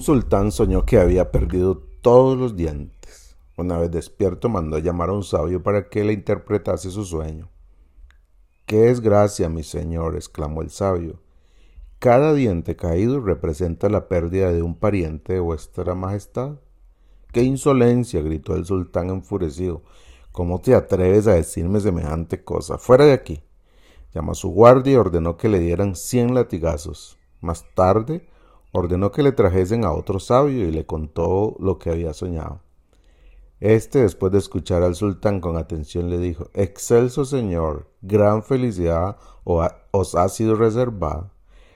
Un sultán soñó que había perdido todos los dientes. Una vez despierto mandó llamar a un sabio para que le interpretase su sueño. ¿Qué es gracia, mi señor? exclamó el sabio. Cada diente caído representa la pérdida de un pariente de vuestra majestad. ¡Qué insolencia! gritó el sultán enfurecido. ¿Cómo te atreves a decirme semejante cosa? Fuera de aquí. Llamó a su guardia y ordenó que le dieran cien latigazos. Más tarde ordenó que le trajesen a otro sabio y le contó lo que había soñado. Este, después de escuchar al sultán con atención, le dijo, Excelso Señor, gran felicidad os ha sido reservada.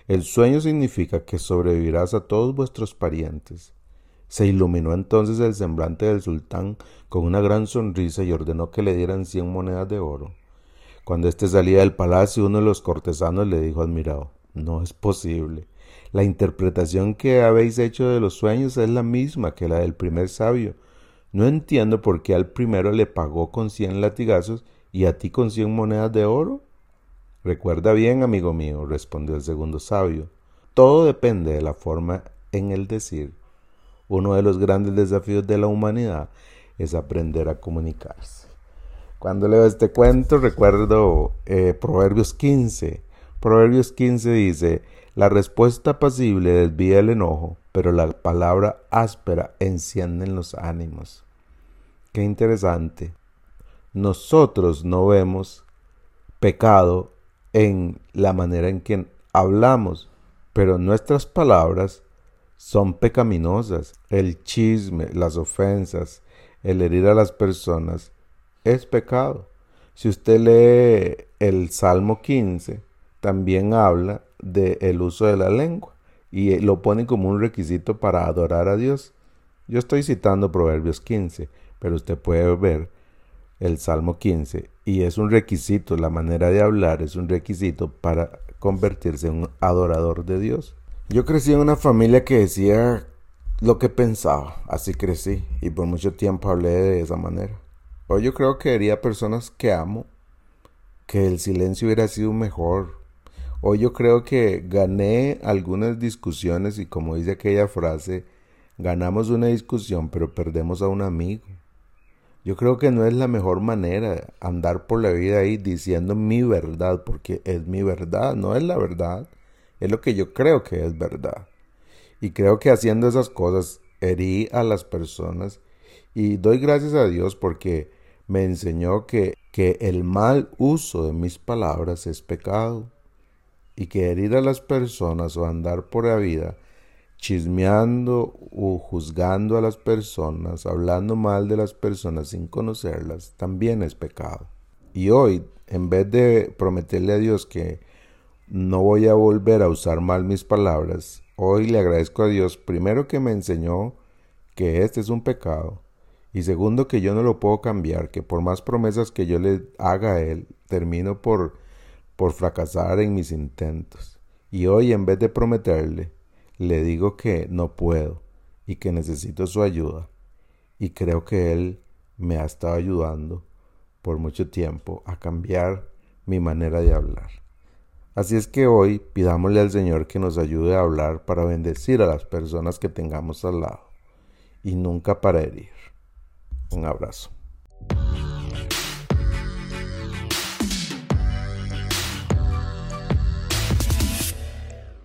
El sueño significa que sobrevivirás a todos vuestros parientes. Se iluminó entonces el semblante del sultán con una gran sonrisa y ordenó que le dieran cien monedas de oro. Cuando éste salía del palacio, uno de los cortesanos le dijo admirado, no es posible. La interpretación que habéis hecho de los sueños es la misma que la del primer sabio. No entiendo por qué al primero le pagó con cien latigazos y a ti con cien monedas de oro. Recuerda bien, amigo mío, respondió el segundo sabio. Todo depende de la forma en el decir. Uno de los grandes desafíos de la humanidad es aprender a comunicarse. Cuando leo este cuento recuerdo eh, Proverbios 15. Proverbios 15 dice, la respuesta pasible desvía el enojo, pero la palabra áspera enciende los ánimos. Qué interesante. Nosotros no vemos pecado en la manera en que hablamos, pero nuestras palabras son pecaminosas. El chisme, las ofensas, el herir a las personas es pecado. Si usted lee el Salmo 15, también habla del uso de la lengua y lo pone como un requisito para adorar a Dios. Yo estoy citando Proverbios 15, pero usted puede ver el Salmo 15 y es un requisito, la manera de hablar es un requisito para convertirse en un adorador de Dios. Yo crecí en una familia que decía lo que pensaba, así crecí y por mucho tiempo hablé de esa manera. Hoy yo creo que haría personas que amo que el silencio hubiera sido mejor, Hoy yo creo que gané algunas discusiones y como dice aquella frase, ganamos una discusión pero perdemos a un amigo. Yo creo que no es la mejor manera andar por la vida ahí diciendo mi verdad, porque es mi verdad, no es la verdad, es lo que yo creo que es verdad. Y creo que haciendo esas cosas herí a las personas y doy gracias a Dios porque me enseñó que, que el mal uso de mis palabras es pecado y que herir a las personas o andar por la vida chismeando o juzgando a las personas, hablando mal de las personas sin conocerlas, también es pecado. Y hoy, en vez de prometerle a Dios que no voy a volver a usar mal mis palabras, hoy le agradezco a Dios primero que me enseñó que este es un pecado y segundo que yo no lo puedo cambiar, que por más promesas que yo le haga a Él, termino por por fracasar en mis intentos. Y hoy en vez de prometerle, le digo que no puedo y que necesito su ayuda. Y creo que Él me ha estado ayudando por mucho tiempo a cambiar mi manera de hablar. Así es que hoy pidámosle al Señor que nos ayude a hablar para bendecir a las personas que tengamos al lado y nunca para herir. Un abrazo.